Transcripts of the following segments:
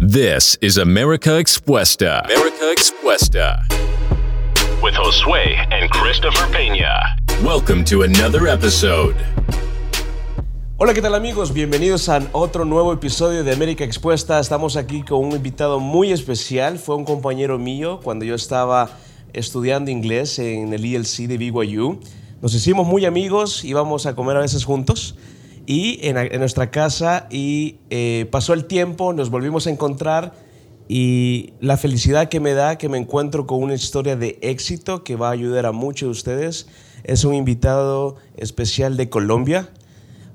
This is America Expuesta. America Expuesta. With Josue and Christopher Peña. Welcome to another episode. Hola, ¿qué tal amigos? Bienvenidos a otro nuevo episodio de América Expuesta. Estamos aquí con un invitado muy especial. Fue un compañero mío cuando yo estaba estudiando inglés en el ELC de BYU. Nos hicimos muy amigos, íbamos a comer a veces juntos y en, nuestra casa y eh, pasó el tiempo, nos volvimos a encontrar y la felicidad que me da que me encuentro con una historia de éxito que va a ayudar a muchos de ustedes. Es un invitado especial de Colombia.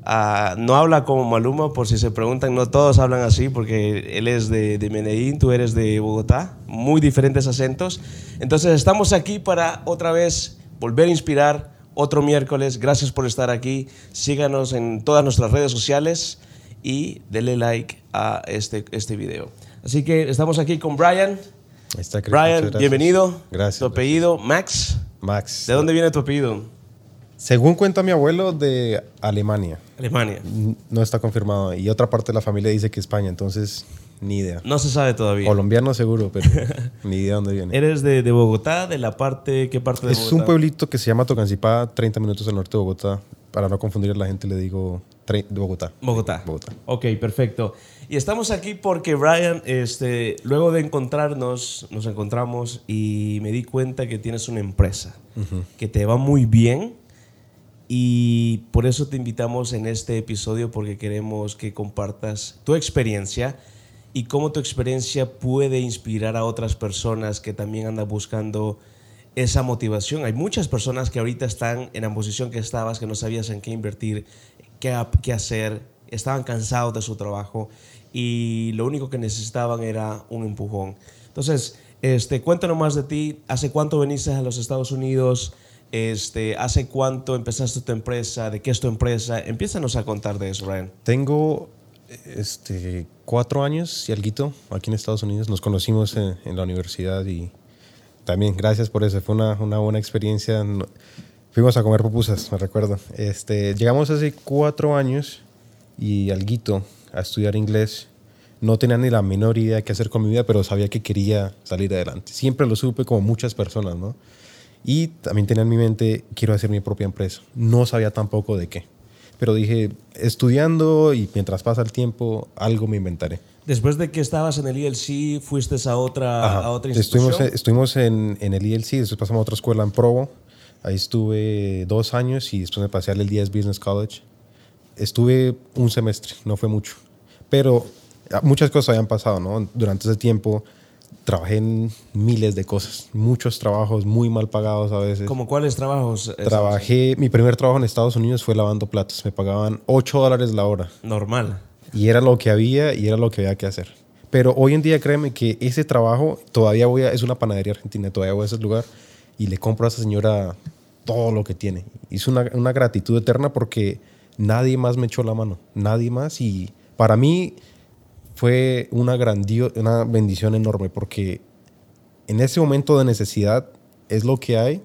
Ah, no habla como Maluma, por si se preguntan, no todos hablan así, porque él es de, de Medellín, tú eres de Bogotá, muy diferentes acentos. Entonces estamos aquí para otra vez volver a inspirar otro miércoles. Gracias por estar aquí. Síganos en todas nuestras redes sociales y denle like a este, este video. Así que estamos aquí con Brian. Está, Brian, bienvenido. Gracias. Tu apellido, Max. Max. ¿De dónde viene tu apellido? Según cuenta mi abuelo, de Alemania. Alemania. No está confirmado. Y otra parte de la familia dice que España, entonces ni idea. No se sabe todavía. Colombiano seguro, pero ni idea dónde viene. ¿Eres de, de, Bogotá? ¿De la parte? ¿Qué parte de es Bogotá? un pueblito que se llama Tocancipá, 30 minutos al norte de Bogotá. Para no confundir a la gente le digo de Bogotá. Bogotá. Bogotá. Ok, perfecto. Y estamos aquí porque Brian, este, luego de encontrarnos, nos encontramos y me di cuenta que tienes una empresa uh -huh. que te va muy bien y por eso te invitamos en este episodio porque queremos que compartas tu experiencia y cómo tu experiencia puede inspirar a otras personas que también andan buscando esa motivación. Hay muchas personas que ahorita están en la posición que estabas, que no sabías en qué invertir, qué, hacer, estaban cansados de su trabajo y lo único que necesitaban era un empujón. Entonces, este, cuéntanos más de ti. ¿Hace cuánto viniste a los Estados Unidos? Este, ¿Hace cuánto empezaste tu empresa? ¿De qué es tu empresa? Empiézanos a contar de eso, Ryan. Tengo este, cuatro años y algo aquí en Estados Unidos. Nos conocimos en, en, la universidad y también gracias por eso. Fue una, una buena experiencia. Fuimos a comer pupusas, me recuerdo. Este, llegamos hace cuatro años y algo a estudiar inglés. No tenía ni la menor idea de qué hacer con mi vida, pero sabía que quería salir adelante. Siempre lo supe como muchas personas, ¿no? Y también tenía en mi mente, quiero hacer mi propia empresa. No sabía tampoco de qué. Pero dije, estudiando y mientras pasa el tiempo, algo me inventaré. Después de que estabas en el ILC, fuiste a otra, a otra institución. Estuvimos, estuvimos en, en, el ILC, después pasamos a otra escuela en Provo. Ahí estuve dos años y después me pasé al DS Business College. Estuve un semestre, no fue mucho. Pero muchas cosas habían pasado, ¿no? Durante ese tiempo trabajé en miles de cosas, muchos trabajos muy mal pagados a veces. ¿Como cuáles trabajos? Trabajé, mi primer trabajo en Estados Unidos fue lavando platos, me pagaban 8 dólares la hora. Normal. Y era lo que había y era lo que había que hacer. Pero hoy en día créeme que ese trabajo todavía voy a, es una panadería argentina, todavía voy a ese lugar y le compro a esa señora todo lo que tiene. Es una, una gratitud eterna porque nadie más me echó la mano, nadie más y para mí fue una, grandio una bendición enorme porque en ese momento de necesidad es lo que hay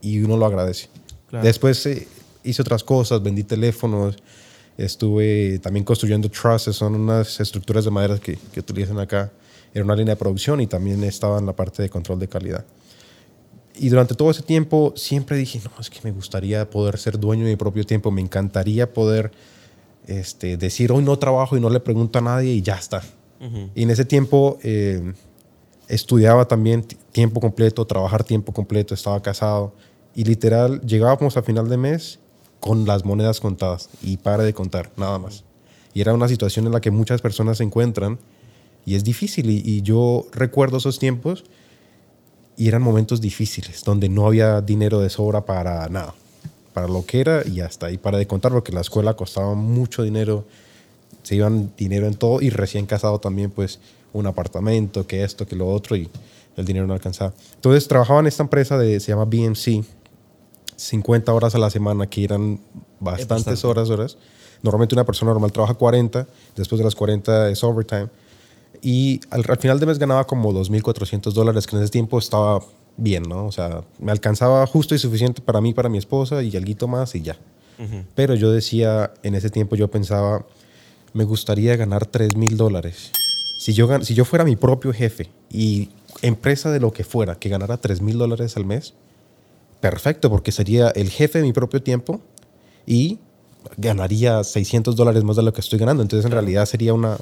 y uno lo agradece. Claro. Después eh, hice otras cosas, vendí teléfonos, estuve también construyendo trusses, son unas estructuras de madera que, que utilizan acá. Era una línea de producción y también estaba en la parte de control de calidad. Y durante todo ese tiempo siempre dije, no, es que me gustaría poder ser dueño de mi propio tiempo, me encantaría poder este, decir hoy no trabajo y no le pregunto a nadie y ya está. Uh -huh. Y en ese tiempo eh, estudiaba también tiempo completo, trabajar tiempo completo, estaba casado y literal llegábamos a final de mes con las monedas contadas y para de contar, nada más. Y era una situación en la que muchas personas se encuentran y es difícil y, y yo recuerdo esos tiempos y eran momentos difíciles donde no había dinero de sobra para nada para lo que era y hasta ahí para de contar porque la escuela costaba mucho dinero se iban dinero en todo y recién casado también pues un apartamento que esto que lo otro y el dinero no alcanzaba. Entonces trabajaba en esta empresa de se llama BMC 50 horas a la semana que eran bastantes horas horas. Normalmente una persona normal trabaja 40 después de las 40 es overtime. Y al, al final de mes ganaba como 2.400 dólares que en ese tiempo estaba bien, ¿no? O sea, me alcanzaba justo y suficiente para mí, para mi esposa y algo más y ya. Uh -huh. Pero yo decía, en ese tiempo yo pensaba, me gustaría ganar 3 mil dólares. Si yo, si yo fuera mi propio jefe y empresa de lo que fuera, que ganara 3 mil dólares al mes, perfecto, porque sería el jefe de mi propio tiempo y ganaría 600 dólares más de lo que estoy ganando. Entonces, en realidad sería una,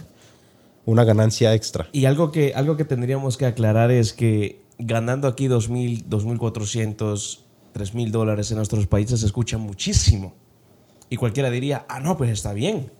una ganancia extra. Y algo que, algo que tendríamos que aclarar es que ganando aquí 2.000, 2.400, 3.000 dólares en nuestros países se escucha muchísimo. Y cualquiera diría, ah, no, pues está bien.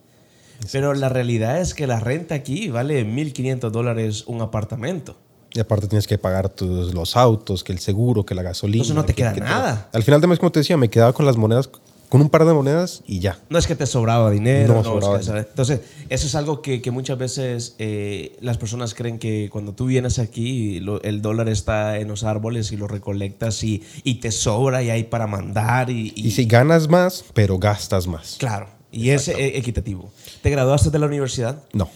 Pero la realidad es que la renta aquí vale 1.500 dólares un apartamento. Y aparte tienes que pagar tus, los autos, que el seguro, que la gasolina. Entonces no te queda nada. Al final de mes, como te decía, me quedaba con las monedas con un par de monedas y ya. No es que te sobraba dinero. No, sobraba Entonces, eso es algo que, que muchas veces eh, las personas creen que cuando tú vienes aquí, el dólar está en los árboles y lo recolectas y, y te sobra y hay para mandar. Y, y, si ganas más, pero gastas más. Claro, y es eh, equitativo. ¿Te graduaste de la universidad? No.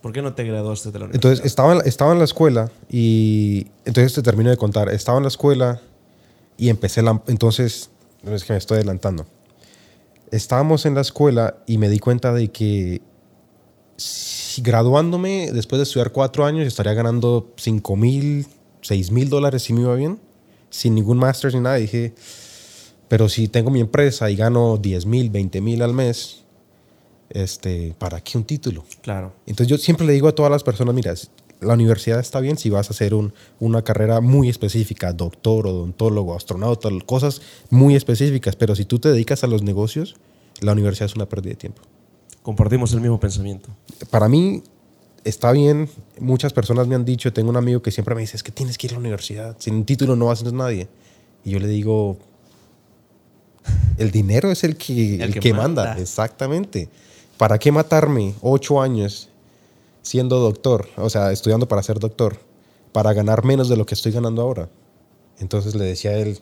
¿Por qué no te graduaste de la universidad? Entonces, estaba, estaba en la escuela y entonces te termino de contar. Estaba en la escuela y empecé la... Entonces, no es que me estoy adelantando estábamos en la escuela y me di cuenta de que si graduándome después de estudiar cuatro años estaría ganando 5 mil, 6 mil dólares si me iba bien, sin ningún máster ni nada. dije, pero si tengo mi empresa y gano 10 mil, 20 mil al mes, este, ¿para qué un título? Claro. Entonces yo siempre le digo a todas las personas, mira, la universidad está bien si vas a hacer un, una carrera muy específica, doctor, odontólogo, astronauta, cosas muy específicas, pero si tú te dedicas a los negocios, la universidad es una pérdida de tiempo. Compartimos el mismo pensamiento. Para mí está bien, muchas personas me han dicho, tengo un amigo que siempre me dice, es que tienes que ir a la universidad, sin un título no vas a ser nadie. Y yo le digo, el dinero es el que, el, que, manda. exactamente. ¿Para qué matarme ocho años siendo doctor, o sea, estudiando para ser doctor, para ganar menos de lo que estoy ganando ahora. Entonces le decía a él,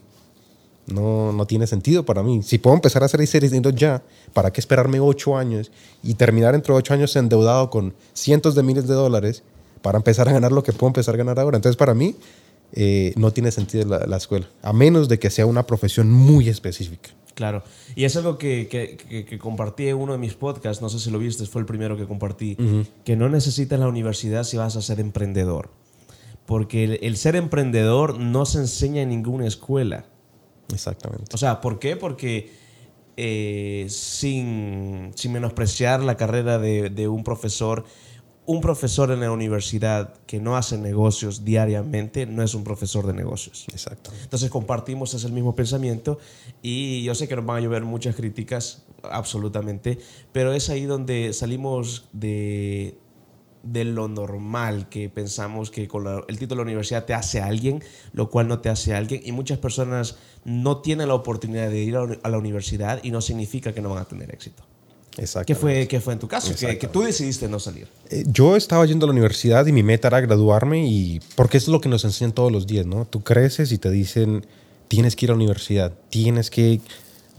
no, no tiene sentido para mí. Si puedo empezar a hacer dinero ya, ¿para qué esperarme ocho años y terminar entre ocho años endeudado con cientos de miles de dólares para empezar a ganar lo que puedo empezar a ganar ahora? Entonces para mí eh, no tiene sentido la, la escuela, a menos de que sea una profesión muy específica. Claro. Y es algo que, que, compartí en uno de mis podcasts, no sé si lo viste, fue el primero que compartí, que no necesitas la universidad si vas a ser emprendedor. Porque el, ser emprendedor no se enseña en ninguna escuela. Exactamente. O sea, ¿por qué? Porque eh, sin, sin, menospreciar la carrera de, de un profesor, un profesor en la universidad que no hace negocios diariamente no es un profesor de negocios. Exacto. Entonces compartimos ese mismo pensamiento y yo sé que nos van a llover muchas críticas, absolutamente, pero es ahí donde salimos de, de lo normal que pensamos que con el título de la universidad te hace alguien, lo cual no te hace alguien. Y muchas personas no tienen la oportunidad de ir a la universidad y no significa que no van a tener éxito. ¿Qué fue, qué fue en tu caso? Que, que, tú decidiste no salir. Eh, yo estaba yendo a la universidad y mi meta era graduarme y porque es lo que nos enseñan todos los días, ¿no? Tú creces y te dicen, tienes que ir a la universidad, tienes que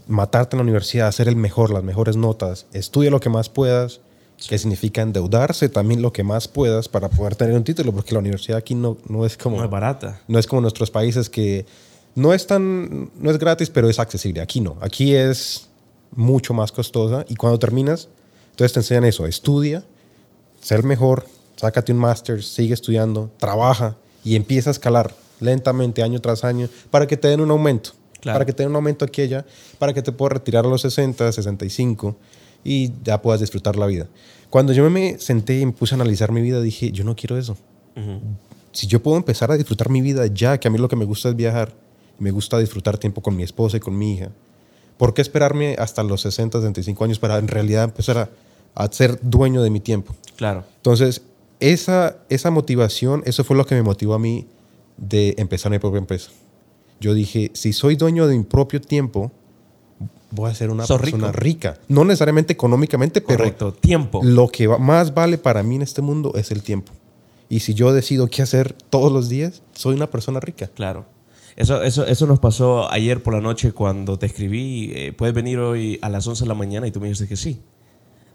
matarte en la universidad, hacer el mejor, las mejores notas, estudia lo que más puedas, que significa endeudarse también lo que más puedas para poder tener un título, porque la universidad aquí no, no es como... No es barata. No es como nuestros países que no es tan, no es gratis, pero es accesible. Aquí no, aquí es mucho más costosa y cuando terminas, entonces te enseñan eso, estudia, ser mejor, sácate un máster, sigue estudiando, trabaja y empieza a escalar lentamente año tras año para que te den un aumento. Para que te den un aumento aquí y allá, para que te puedas retirar a los 60, 65 y ya puedas disfrutar la vida. Cuando yo me senté y me puse a analizar mi vida, dije, yo no quiero eso. Si yo puedo empezar a disfrutar mi vida ya, que a mí lo que me gusta es viajar, me gusta disfrutar tiempo con mi esposa y con mi hija, ¿Por qué esperarme hasta los 60, 65 años para en realidad empezar a, ser dueño de mi tiempo? Claro. Entonces, esa, esa motivación, eso fue lo que me motivó a mí de empezar mi propia empresa. Yo dije, si soy dueño de mi propio tiempo, voy a ser una persona rica. No necesariamente económicamente, pero Correcto. tiempo. Lo que más vale para mí en este mundo es el tiempo. Y si yo decido qué hacer todos los días, soy una persona rica. Claro. Eso, eso, eso nos pasó ayer por la noche cuando te escribí, eh, puedes venir hoy a las 11 de la mañana y tú me dijiste que sí.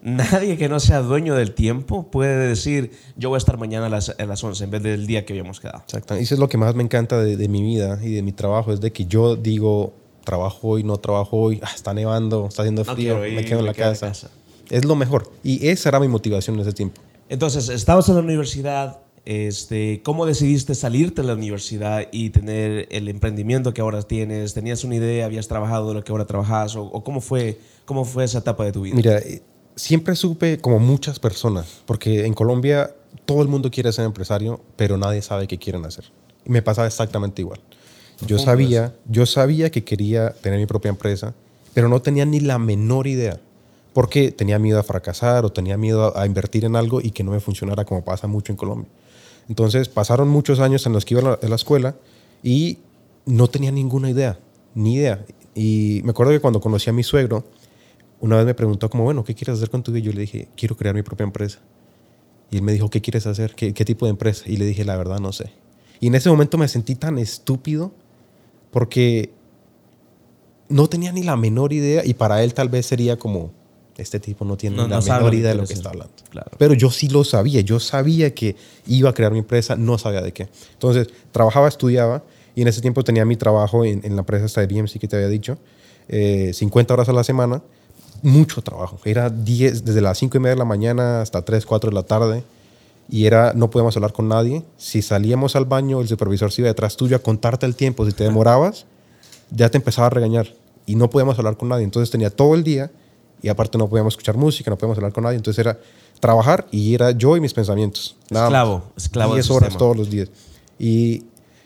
Nadie que no sea dueño del tiempo puede decir, yo voy a estar mañana a las, a las 11 en vez del día que habíamos quedado. Exacto. Y eso es lo que más me encanta de, de, mi vida y de mi trabajo, es de que yo digo, trabajo hoy, no trabajo hoy, ah, está nevando, está haciendo frío, me quedo en la casa. es lo mejor. Y esa era mi motivación en ese tiempo. Entonces, estabas en la universidad, este, ¿cómo decidiste salirte de la universidad y tener el emprendimiento que ahora tienes? ¿Tenías una idea, habías trabajado de lo que ahora trabajas? ¿O, cómo, fue, cómo fue esa etapa de tu vida? Mira, eh, siempre supe, como muchas personas, porque en Colombia todo el mundo quiere ser empresario, pero nadie sabe qué quieren hacer. Y me pasaba exactamente igual. Yo sabía, yo sabía que quería tener mi propia empresa, pero no tenía ni la menor idea. Porque tenía miedo a fracasar o tenía miedo a, invertir en algo y que no me funcionara como pasa mucho en Colombia. Entonces pasaron muchos años en los que iba a la, escuela y no tenía ninguna idea, ni idea. Y me acuerdo que cuando conocí a mi suegro, una vez me preguntó como, bueno, ¿qué quieres hacer con tu vida? Y yo le dije, quiero crear mi propia empresa. Y él me dijo, ¿qué quieres hacer? ¿Qué, ¿Qué, tipo de empresa? Y le dije, la verdad, no sé. Y en ese momento me sentí tan estúpido porque no tenía ni la menor idea y para él tal vez sería como, este tipo no tiene la menor idea de lo que está hablando. Claro. Pero yo sí lo sabía, yo sabía que iba a crear mi empresa, no sabía de qué. Entonces, trabajaba, estudiaba y en ese tiempo tenía mi trabajo en, en la empresa esta de BMC que te había dicho, 50 eh, horas a la semana, mucho trabajo. Era 10, desde las 5 y media de la mañana hasta 3, 4 de la tarde y era, no podíamos hablar con nadie. Si salíamos al baño, el supervisor se iba detrás tuyo a contarte el tiempo. Si te demorabas, ya te empezaba a regañar y no podíamos hablar con nadie. Entonces tenía todo el día y aparte no podíamos escuchar música, no podíamos hablar con nadie. Entonces era trabajar y era yo y mis pensamientos. Nada esclavo, esclavo. 10 horas todos los días. Y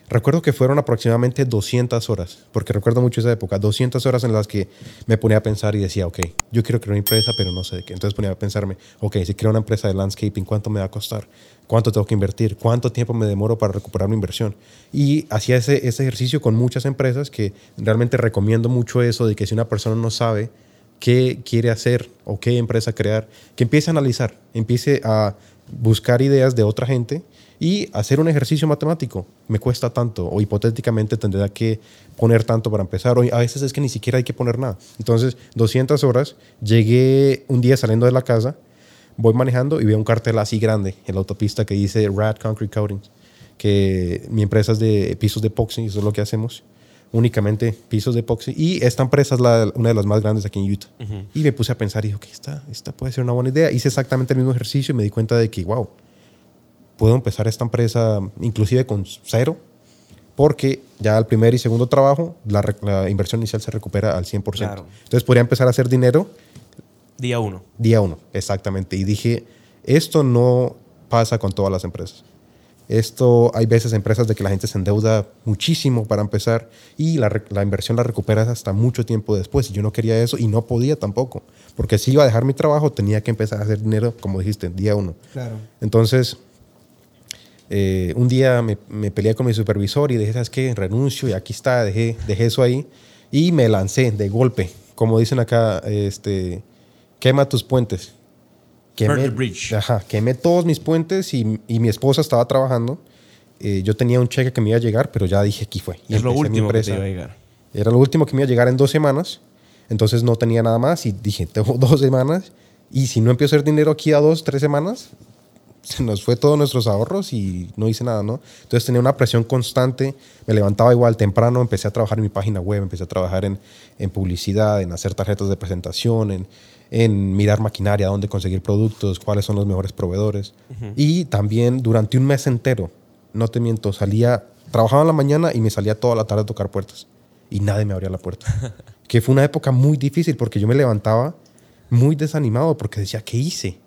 recuerdo que fueron aproximadamente 200 horas, porque recuerdo mucho esa época, 200 horas en las que me ponía a pensar y decía, ok, yo quiero crear una empresa, pero no sé de qué. Entonces ponía a pensarme, ok, si creo una empresa de landscaping, ¿cuánto me va a costar? ¿Cuánto tengo que invertir? ¿Cuánto tiempo me demoro para recuperar mi inversión? Y hacía ese, ese ejercicio con muchas empresas que realmente recomiendo mucho eso de que si una persona no sabe, qué quiere hacer o qué empresa crear, que empiece a analizar, empiece a buscar ideas de otra gente y hacer un ejercicio matemático. Me cuesta tanto o hipotéticamente tendría que poner tanto para empezar. O a veces es que ni siquiera hay que poner nada. Entonces, 200 horas, llegué un día saliendo de la casa, voy manejando y veo un cartel así grande en la autopista que dice Rad Concrete Coatings, que mi empresa es de pisos de epoxi, eso es lo que hacemos únicamente pisos de epoxi. Y esta empresa es una de las más grandes aquí en Utah. Y me puse a pensar y dije, que esta, esta puede ser una buena idea. Hice exactamente el mismo ejercicio y me di cuenta de que, wow, puedo empezar esta empresa inclusive con cero, porque ya al primer y segundo trabajo la, inversión inicial se recupera al 100%. Entonces podría empezar a hacer dinero. Día uno. Día uno, exactamente. Y dije, esto no pasa con todas las empresas. Esto hay veces empresas de que la gente se endeuda muchísimo para empezar y la, la, inversión la recuperas hasta mucho tiempo después. Y yo no quería eso y no podía tampoco. Porque si iba a dejar mi trabajo, tenía que empezar a hacer dinero, como dijiste, día uno. Claro. Entonces, eh, un día me, me, peleé con mi supervisor y dije, ¿sabes qué? Renuncio y aquí está, dejé, dejé eso ahí y me lancé de golpe. Como dicen acá, este, quema tus puentes quemé, bridge. Ajá, quemé todos mis puentes y, y mi esposa estaba trabajando. Eh, yo tenía un cheque que me iba a llegar, pero ya dije, aquí fue. Y es lo último que te iba a llegar. Era lo último que me iba a llegar en dos semanas. Entonces no tenía nada más y dije, tengo dos semanas. Y si no empiezo a hacer dinero aquí a dos, tres semanas, se nos fue todos nuestros ahorros y no hice nada, ¿no? Entonces tenía una presión constante, me levantaba igual temprano, empecé a trabajar en mi página web, empecé a trabajar en, en publicidad, en hacer tarjetas de presentación, en, en mirar maquinaria, dónde conseguir productos, cuáles son los mejores proveedores. Y también durante un mes entero, no te miento, salía, trabajaba en la mañana y me salía toda la tarde a tocar puertas. Y nadie me abría la puerta. que fue una época muy difícil porque yo me levantaba muy desanimado porque decía, ¿qué hice?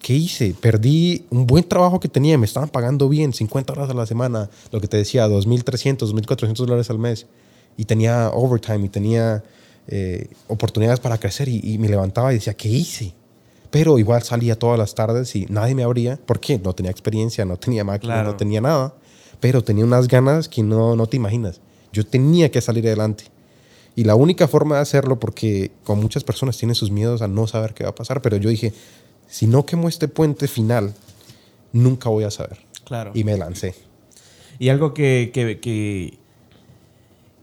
¿Qué hice? Perdí un buen trabajo que tenía, me estaban pagando bien, 50 horas a la semana, lo que te decía, 2.300, 2.400 dólares al mes. Y tenía overtime y tenía eh, oportunidades para crecer y, me levantaba y decía, ¿qué hice? Pero igual salía todas las tardes y nadie me abría. ¿Por qué? No tenía experiencia, no tenía máquina, no tenía nada. Pero tenía unas ganas que no, no te imaginas. Yo tenía que salir adelante. Y la única forma de hacerlo, porque con muchas personas tienen sus miedos a no saber qué va a pasar, pero yo dije, si no quemo este puente final, nunca voy a saber. Claro. Y me lancé. Y algo que, que, que,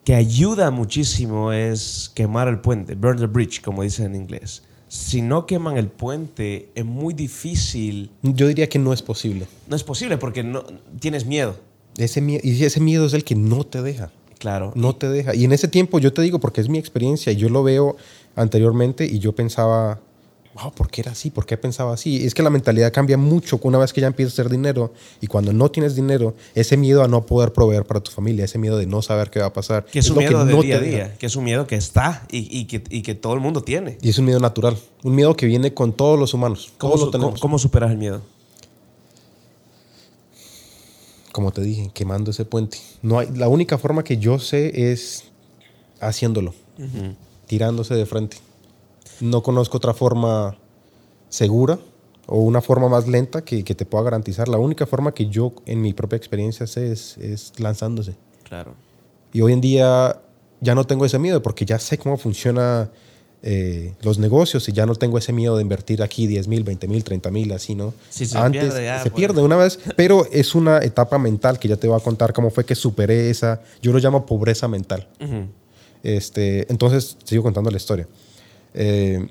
que ayuda muchísimo es quemar el puente, burn the bridge, como dicen en inglés. Si no queman el puente, es muy difícil. Yo diría que no es posible. No es posible porque no, tienes miedo. Ese y ese miedo es el que no te deja. Claro. No te deja. Y en ese tiempo yo te digo, porque es mi experiencia, y yo lo veo anteriormente y yo pensaba, wow, ¿por qué era así? ¿Por qué pensaba así? Es que la mentalidad cambia mucho una vez que ya empiezas a hacer dinero y cuando no tienes dinero, ese miedo a no poder proveer para tu familia, ese miedo de no saber qué va a pasar. Que es, un miedo de día a día, que es un miedo que está y, que, que, todo el mundo tiene. Y es un miedo natural, un miedo que viene con todos los humanos. ¿Cómo, ¿cómo, superas el miedo? Como te dije, quemando ese puente. No hay, la única forma que yo sé es haciéndolo, tirándose de frente no conozco otra forma segura o una forma más lenta que, te pueda garantizar. La única forma que yo en mi propia experiencia sé es, lanzándose. Claro. Y hoy en día ya no tengo ese miedo porque ya sé cómo funciona eh, los negocios y ya no tengo ese miedo de invertir aquí 10 mil, 20 mil, 30 mil, así, ¿no? se Antes pierde, se pierde una vez, pero es una etapa mental que ya te voy a contar cómo fue que superé esa, yo lo llamo pobreza mental. este, entonces, sigo contando la historia. Eh,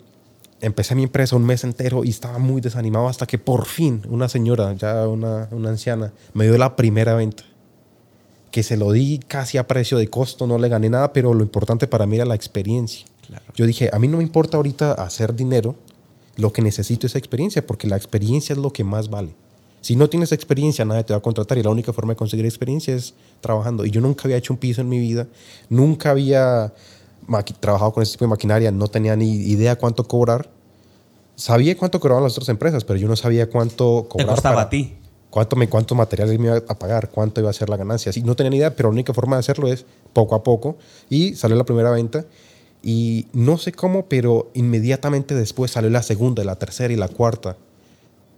empecé mi empresa un mes entero y estaba muy desanimado hasta que por fin una señora, ya una, una, anciana, me dio la primera venta. Que se lo di casi a precio de costo, no le gané nada, pero lo importante para mí era la experiencia. Yo dije, a mí no me importa ahorita hacer dinero, lo que necesito es experiencia, porque la experiencia es lo que más vale. Si no tienes experiencia, nadie te va a contratar y la única forma de conseguir experiencia es trabajando. Y yo nunca había hecho un piso en mi vida, nunca había trabajado con ese tipo de maquinaria, no tenía ni idea cuánto cobrar. Sabía cuánto cobraban las otras empresas, pero yo no sabía cuánto cobrar. ¿Te costaba a ti? Cuánto, me, cuántos materiales me iba a pagar, cuánto iba a ser la ganancia. Sí, no tenía ni idea, pero la única forma de hacerlo es poco a poco. Y salió la primera venta. Y no sé cómo, pero inmediatamente después salió la segunda, la tercera y la cuarta.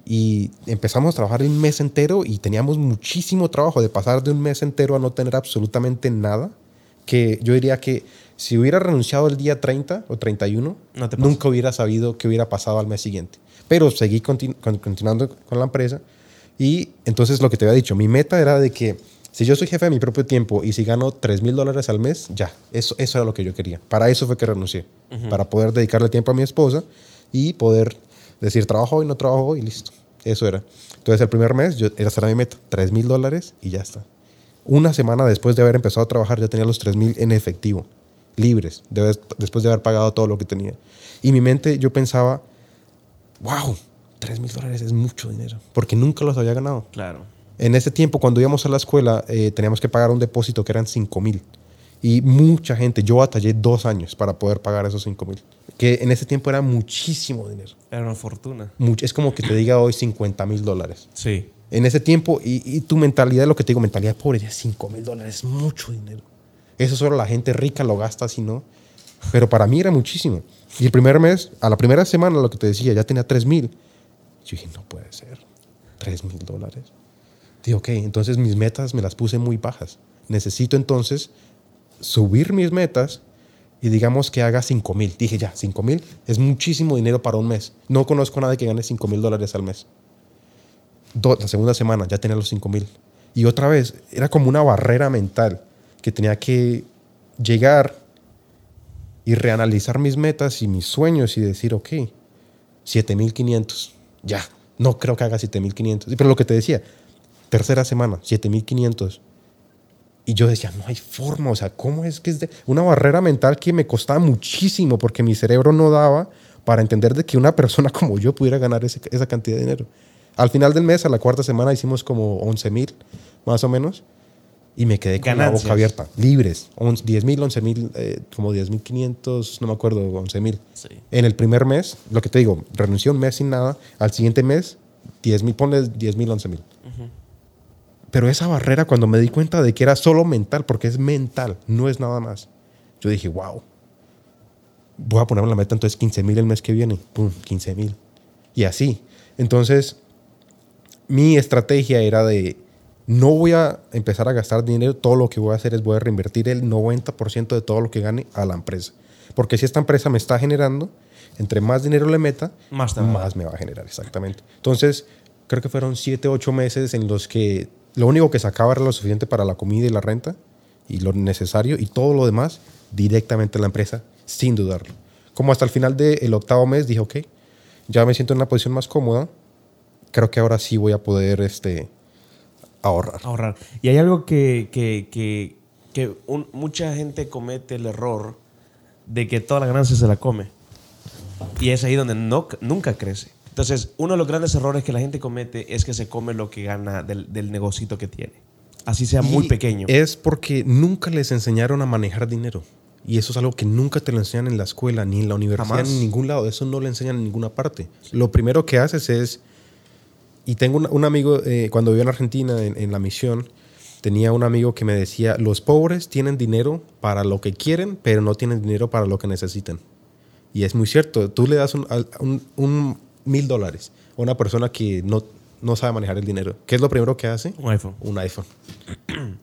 Y empezamos a trabajar un mes entero y teníamos muchísimo trabajo de pasar de un mes entero a no tener absolutamente nada. Que yo diría que si hubiera renunciado el día 30 o 31, nunca hubiera sabido qué hubiera pasado al mes siguiente. Pero seguí continuando con la empresa y entonces lo que te había dicho, mi meta era de que si yo soy jefe de mi propio tiempo y si gano 3 mil dólares al mes, ya, eso, eso era lo que yo quería. Para eso fue que renuncié, para poder dedicarle tiempo a mi esposa y poder decir trabajo hoy, no trabajo hoy, listo. Eso era. Entonces el primer mes, yo, esa era mi meta, 3 mil dólares y ya está. Una semana después de haber empezado a trabajar ya tenía los 3 mil en efectivo libres, después de haber pagado todo lo que tenía. Y mi mente, yo pensaba, wow, 3 mil dólares es mucho dinero, porque nunca los había ganado. Claro. En ese tiempo, cuando íbamos a la escuela, eh, teníamos que pagar un depósito que eran 5 mil. Y mucha gente, yo batallé dos años para poder pagar esos 5 mil. Que en ese tiempo era muchísimo dinero. Era una fortuna. es como que te diga hoy 50 mil dólares. Sí. En ese tiempo, y, y, tu mentalidad, lo que te digo, mentalidad pobre, 5 mil dólares es mucho dinero. Eso solo la gente rica lo gasta, así no. Pero para mí era muchísimo. Y el primer mes, a la primera semana, lo que te decía, ya tenía 3 mil. Yo dije, no puede ser. 3 mil dólares. Digo, ok, entonces mis metas me las puse muy bajas. Necesito entonces subir mis metas y digamos que haga 5 mil. Dije, ya, 5 mil es muchísimo dinero para un mes. No conozco a nadie que gane 5 mil dólares al mes. la segunda semana ya tenía los 5 mil. Y otra vez, era como una barrera mental que tenía que llegar y reanalizar mis metas y mis sueños y decir, ok, 7500, ya, no creo que haga 7500. Pero lo que te decía, tercera semana, 7500. Y yo decía, no hay forma, o sea, ¿cómo es que es de una barrera mental que me costaba muchísimo porque mi cerebro no daba para entender de que una persona como yo pudiera ganar esa cantidad de dinero? Al final del mes, a la cuarta semana, hicimos como 11 mil, más o menos y me quedé con la boca abierta. Libres. 10 mil, 11 mil, eh, como 10 mil 500, no me acuerdo, 11 mil. En el primer mes, lo que te digo, renuncié un mes sin nada. Al siguiente mes, 10 mil, ponle 10 mil, 11 mil. Pero esa barrera, cuando me di cuenta de que era solo mental, porque es mental, no es nada más. Yo dije, wow. Voy a ponerme la meta entonces 15 mil el mes que viene. Pum, 15 mil. Y así. Entonces, mi estrategia era de no voy a empezar a gastar dinero, todo lo que voy a hacer es voy a reinvertir el 90% de todo lo que gane a la empresa. Porque si esta empresa me está generando, entre más dinero le meta, más, más me va a generar, exactamente. Entonces, creo que fueron 7, 8 meses en los que lo único que sacaba era lo suficiente para la comida y la renta y lo necesario y todo lo demás directamente a la empresa, sin dudarlo. Como hasta el final del octavo mes dije, ok, ya me siento en una posición más cómoda, creo que ahora sí voy a poder este, ahorrar. Ahorrar. Y hay algo que, que, que, mucha gente comete el error de que toda la ganancia se la come. Y es ahí donde no, nunca crece. Entonces, uno de los grandes errores que la gente comete es que se come lo que gana del, del negocito que tiene. Así sea muy pequeño. Es porque nunca les enseñaron a manejar dinero. Y eso es algo que nunca te lo enseñan en la escuela, ni en la universidad, Jamás. ni en ningún lado. Eso no lo enseñan en ninguna parte. Lo primero que haces es... Y tengo un, un amigo, eh, cuando vivía en Argentina, en, en la misión, tenía un amigo que me decía, los pobres tienen dinero para lo que quieren, pero no tienen dinero para lo que necesitan. Y es muy cierto. Tú le das un, mil dólares a una persona que no, no sabe manejar el dinero. ¿Qué es lo primero que hace? Un iPhone. un iPhone.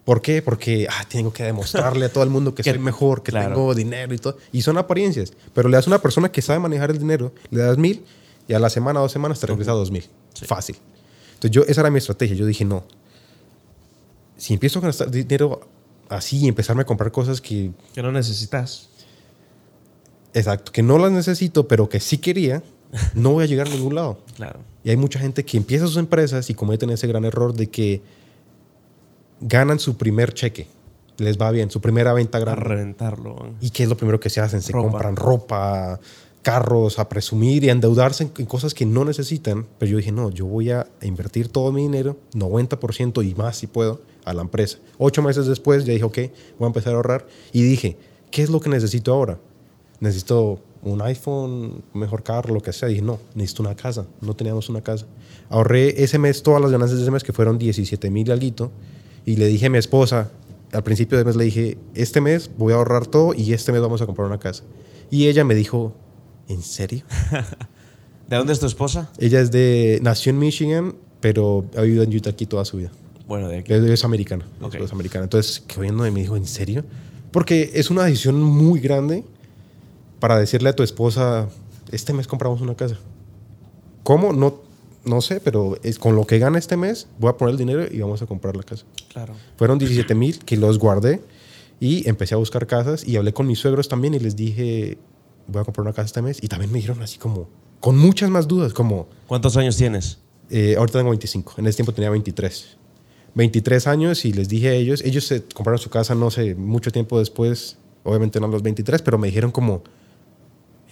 ¿Por qué? Porque ah, tengo que demostrarle a todo el mundo que Que- soy mejor, que claro. tengo dinero y todo. Y son apariencias. Pero le das a una persona que sabe manejar el dinero, le das mil y a la semana, dos semanas te regresa dos mil. Fácil. Entonces yo, esa era mi estrategia. Yo dije, no. Si empiezo a gastar dinero así y empezarme a comprar cosas que, Que no necesitas. exacto, que no las necesito, pero que sí quería, no voy a llegar a ningún lado. Claro. Y hay mucha gente que empieza sus empresas y cometen ese gran error de que ganan su primer cheque. Les va bien, su primera venta A grande. reventarlo. ¿Y qué es lo primero que se hacen? Se Ropa. compran ropa, carros, a presumir y a endeudarse en, cosas que no necesitan. Pero yo dije, no, yo voy a invertir todo mi dinero, 90% y más si puedo, a la empresa. Ocho meses después ya dije, ok, voy a empezar a ahorrar. Y dije, ¿qué es lo que necesito ahora? Necesito un iPhone, mejor carro, lo que sea. dije, no, necesito una casa. No teníamos una casa. Ahorré ese mes todas las ganancias de ese mes, que fueron 17 mil alguito. Y le dije a mi esposa, al principio del mes le dije, este mes voy a ahorrar todo y este mes vamos a comprar una casa. Y ella me dijo, ¿en serio? ¿De dónde es tu esposa? ella es de, nació en Michigan, pero ha vivido en Utah aquí toda su vida. Bueno, de aquí. Es, es americana. es- Ok. Es, americana. Entonces, que oyendo y me dijo, ¿en serio? Porque es una decisión muy grande para decirle a tu esposa, este mes compramos una casa. ¿Cómo? No, no sé, pero es con lo que gana este mes, voy a poner el dinero y vamos a comprar la casa. Claro. Fueron 17 mil que los guardé y empecé a buscar casas y hablé con mis suegros también y les dije, voy a comprar una casa este mes. Y también me dijeron así como, con muchas más dudas, como, ¿Cuántos años tienes? eh, ahorita tengo 25, en ese tiempo tenía 23. 23 años y les dije a ellos, ellos se compraron su casa, no sé, mucho tiempo después, obviamente no a los 23, pero me dijeron como,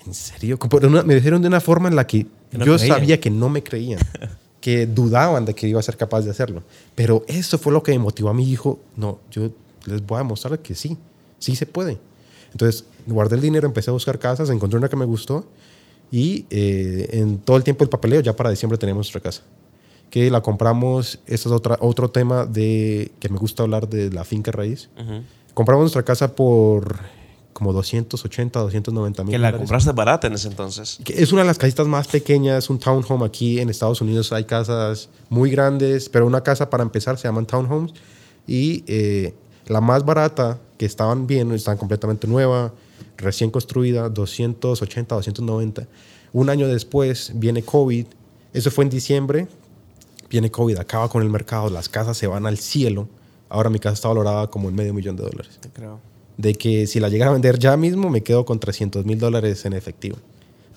¿en serio? Como una- me dijeron de una forma en la que, Que no yo creían. sabía que no me creían, que dudaban de que iba a ser capaz de hacerlo. Pero eso fue lo que me motivó a mi hijo, no, yo les voy a demostrar que sí, sí se puede. Entonces, guardé el dinero, empecé a buscar casas, encontré una que me gustó y eh, en todo el tiempo del papeleo, ya para diciembre tenemos nuestra casa. Que la compramos, este es otra, otro tema de que me gusta hablar de la finca raíz. Compramos nuestra casa por como 280, 290 mil. Que la dólares. compraste barata en ese entonces. Es una de las casitas más pequeñas, un townhome aquí en Estados Unidos. Hay casas muy grandes, pero una casa para empezar se llaman townhomes. Y eh, la más barata, que estaban bien, están completamente nueva, recién construida, 280, 290. Un año después viene COVID. Eso fue en diciembre. Viene COVID, acaba con el mercado, las casas se van al cielo. Ahora mi casa está valorada como en medio millón de dólares Te creo. de que si la llegara a vender ya mismo me quedo con 300 mil dólares en efectivo.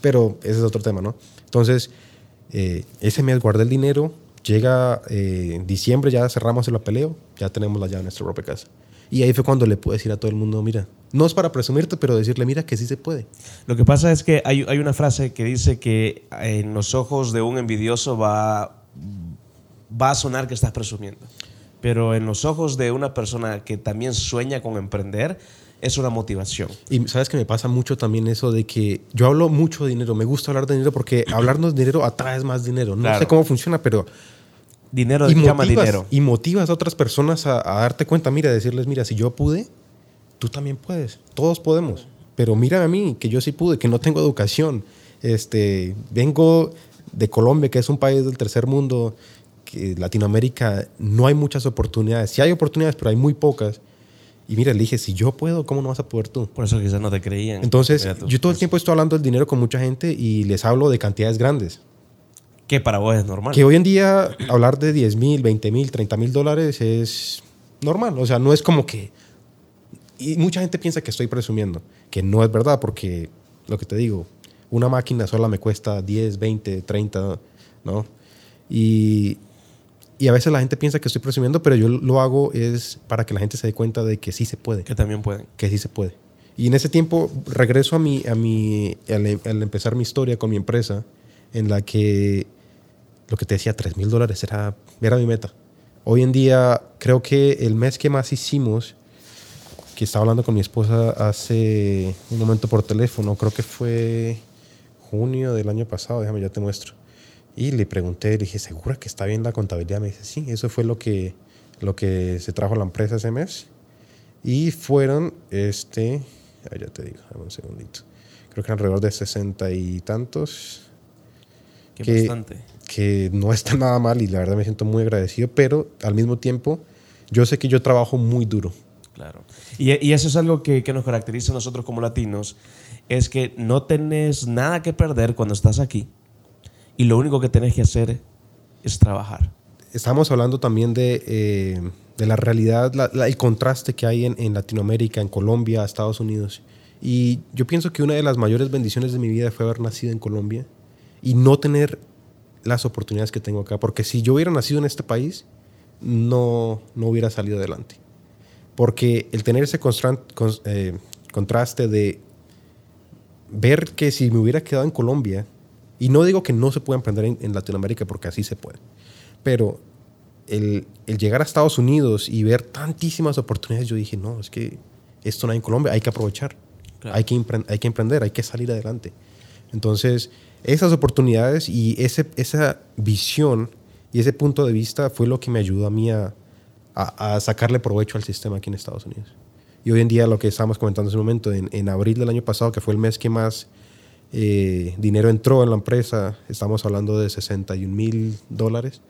Pero ese es otro tema, ¿no? Entonces, eh, ese mes guardé el dinero, llega eh, en diciembre, ya cerramos el papeleo, ya tenemos la llave de nuestra propia casa. Y ahí fue cuando le pude decir a todo el mundo, mira, no es para presumirte, pero decirle, mira, que sí se puede. Lo que pasa es que hay, hay una frase que dice que en los ojos de un envidioso va, va a sonar que estás presumiendo. Pero en los ojos de una persona que también sueña con emprender, es una motivación. Y sabes que me pasa mucho también eso de que yo hablo mucho de dinero, me gusta hablar de dinero porque hablarnos de dinero atraes más dinero. No Claro. sé cómo funciona, pero Dinero y llama motivas, dinero. y motivas a otras personas a, a darte cuenta, mira, decirles, mira, si yo pude, tú también puedes, todos podemos. Pero mira a mí, que yo sí pude, que no tengo educación. Este, vengo de Colombia, que es un país del tercer mundo, que Latinoamérica no hay muchas oportunidades. Sí hay oportunidades, pero hay muy pocas. Y mira, le dije, si yo puedo, ¿cómo no vas a poder tú? Por eso quizás no te creían. Entonces, tú. yo todo el tiempo estoy hablando del dinero con mucha gente y les hablo de cantidades grandes. Que para vos es normal. Que hoy en día hablar de 10 mil, 20 mil, 30 mil dólares es normal. O sea, no es como que... Y mucha gente piensa que estoy presumiendo, que no es verdad, porque lo que te digo, una máquina sola me cuesta 10, 20, 30, ¿no? Y, y a veces la gente piensa que estoy presumiendo, pero yo lo hago es para que la gente se dé cuenta de que sí se puede Que también pueden. que sí se puede. Y en ese tiempo regreso a mi, a mi, al, empezar mi historia con mi empresa, en la que lo que te decía, 3 mil dólares era, era mi meta. Hoy en día creo que el mes que más hicimos, que estaba hablando con mi esposa hace un momento por teléfono, creo que fue junio del año pasado, déjame ya te muestro. Y le pregunté, le dije, ¿segura que está bien la contabilidad? Me dice, sí, eso fue lo que, lo que se trajo a la empresa ese mes. Y fueron, este, ya te digo, un segundito. Creo que alrededor de sesenta y tantos. Qué que, bastante. Que no está nada mal y la verdad me siento muy agradecido, pero al mismo tiempo yo sé que yo trabajo muy duro. Claro. Y, y eso es algo que, que, nos caracteriza a nosotros como latinos, es que no tenés nada que perder cuando estás aquí y lo único que tenés que hacer es trabajar. Estamos hablando también de, eh, de la realidad, el contraste que hay en, en, Latinoamérica, en Colombia, Estados Unidos. Y yo pienso que una de las mayores bendiciones de mi vida fue haber nacido en Colombia y no tener las oportunidades que tengo acá. Porque si yo hubiera nacido en este país, no, no hubiera salido adelante. Porque el tener ese eh, contraste de ver que si me hubiera quedado en Colombia, y no digo que no se pueda emprender en, Latinoamérica porque así se puede, pero el, llegar a Estados Unidos y ver tantísimas oportunidades, yo dije, no, es que esto no hay en Colombia, hay que aprovechar, hay, que hay que emprender, hay que salir adelante. Entonces, esas oportunidades y ese, esa visión y ese punto de vista fue lo que me ayudó a mí a, a, sacarle provecho al sistema aquí en Estados Unidos. Y hoy en día lo que estábamos comentando hace un momento, en, en abril del año pasado, que fue el mes que más eh, dinero entró en la empresa, estamos hablando de 61 mil dólares,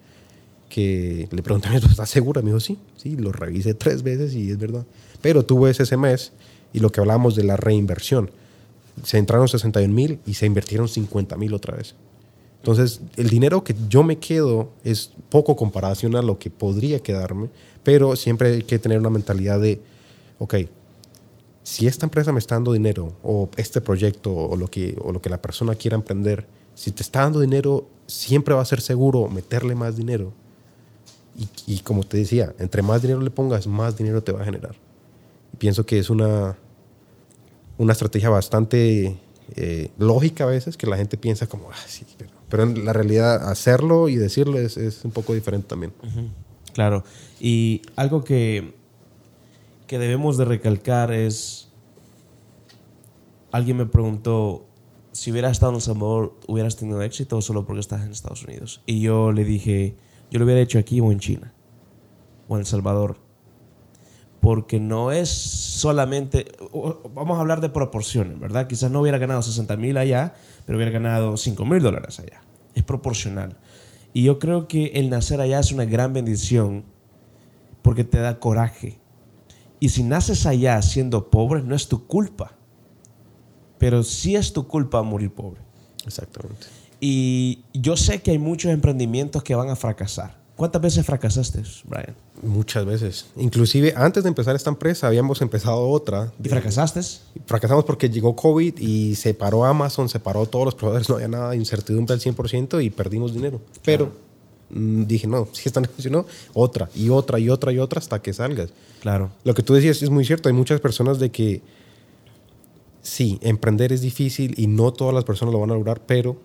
que le pregunté, ¿estás segura? Me dijo, sí, sí, lo revisé tres veces y es verdad. Pero tuve ese mes y lo que hablábamos de la reinversión, se entraron 61 mil y se invirtieron 50 mil otra vez. Entonces, el dinero que yo me quedo es poco comparación a lo que podría quedarme, pero siempre hay que tener una mentalidad de, ok, si esta empresa me está dando dinero o este proyecto o lo que, o lo que la persona quiera emprender, si te está dando dinero, siempre va a ser seguro meterle más dinero. Y, como te decía, entre más dinero le pongas, más dinero te va a generar. pienso que es una, una estrategia bastante eh, lógica a veces, que la gente piensa como, ah, sí, pero, en la realidad hacerlo y decirlo es, es un poco diferente también. Claro. Y algo que que debemos de recalcar es, alguien me preguntó, si hubieras estado en El Salvador, ¿hubieras tenido éxito solo porque estás en Estados Unidos? Y yo le dije, yo lo hubiera hecho aquí o en China o en El Salvador. Porque no es solamente, vamos a hablar de proporciones, ¿verdad? Quizás no hubiera ganado 60 mil allá, pero hubiera ganado 5 mil dólares allá. Es proporcional. Y yo creo que el nacer allá es una gran bendición porque te da coraje y si naces allá siendo pobre, no es tu culpa. Pero sí es tu culpa morir pobre. Exactamente. Y yo sé que hay muchos emprendimientos que van a fracasar. ¿Cuántas veces fracasaste, Brian? Muchas veces. Inclusive antes de empezar esta empresa habíamos empezado otra. ¿Y fracasaste? Fracasamos porque llegó COVID y se paró Amazon, se paró todos los proveedores, no había nada, incertidumbre al 100% y perdimos dinero. Pero Mm, dije, no, si esta no funcionó, otra y otra y otra y otra hasta que salgas. Claro. Lo que tú decías es muy cierto. Hay muchas personas de que sí, emprender es difícil y no todas las personas lo van a lograr, pero,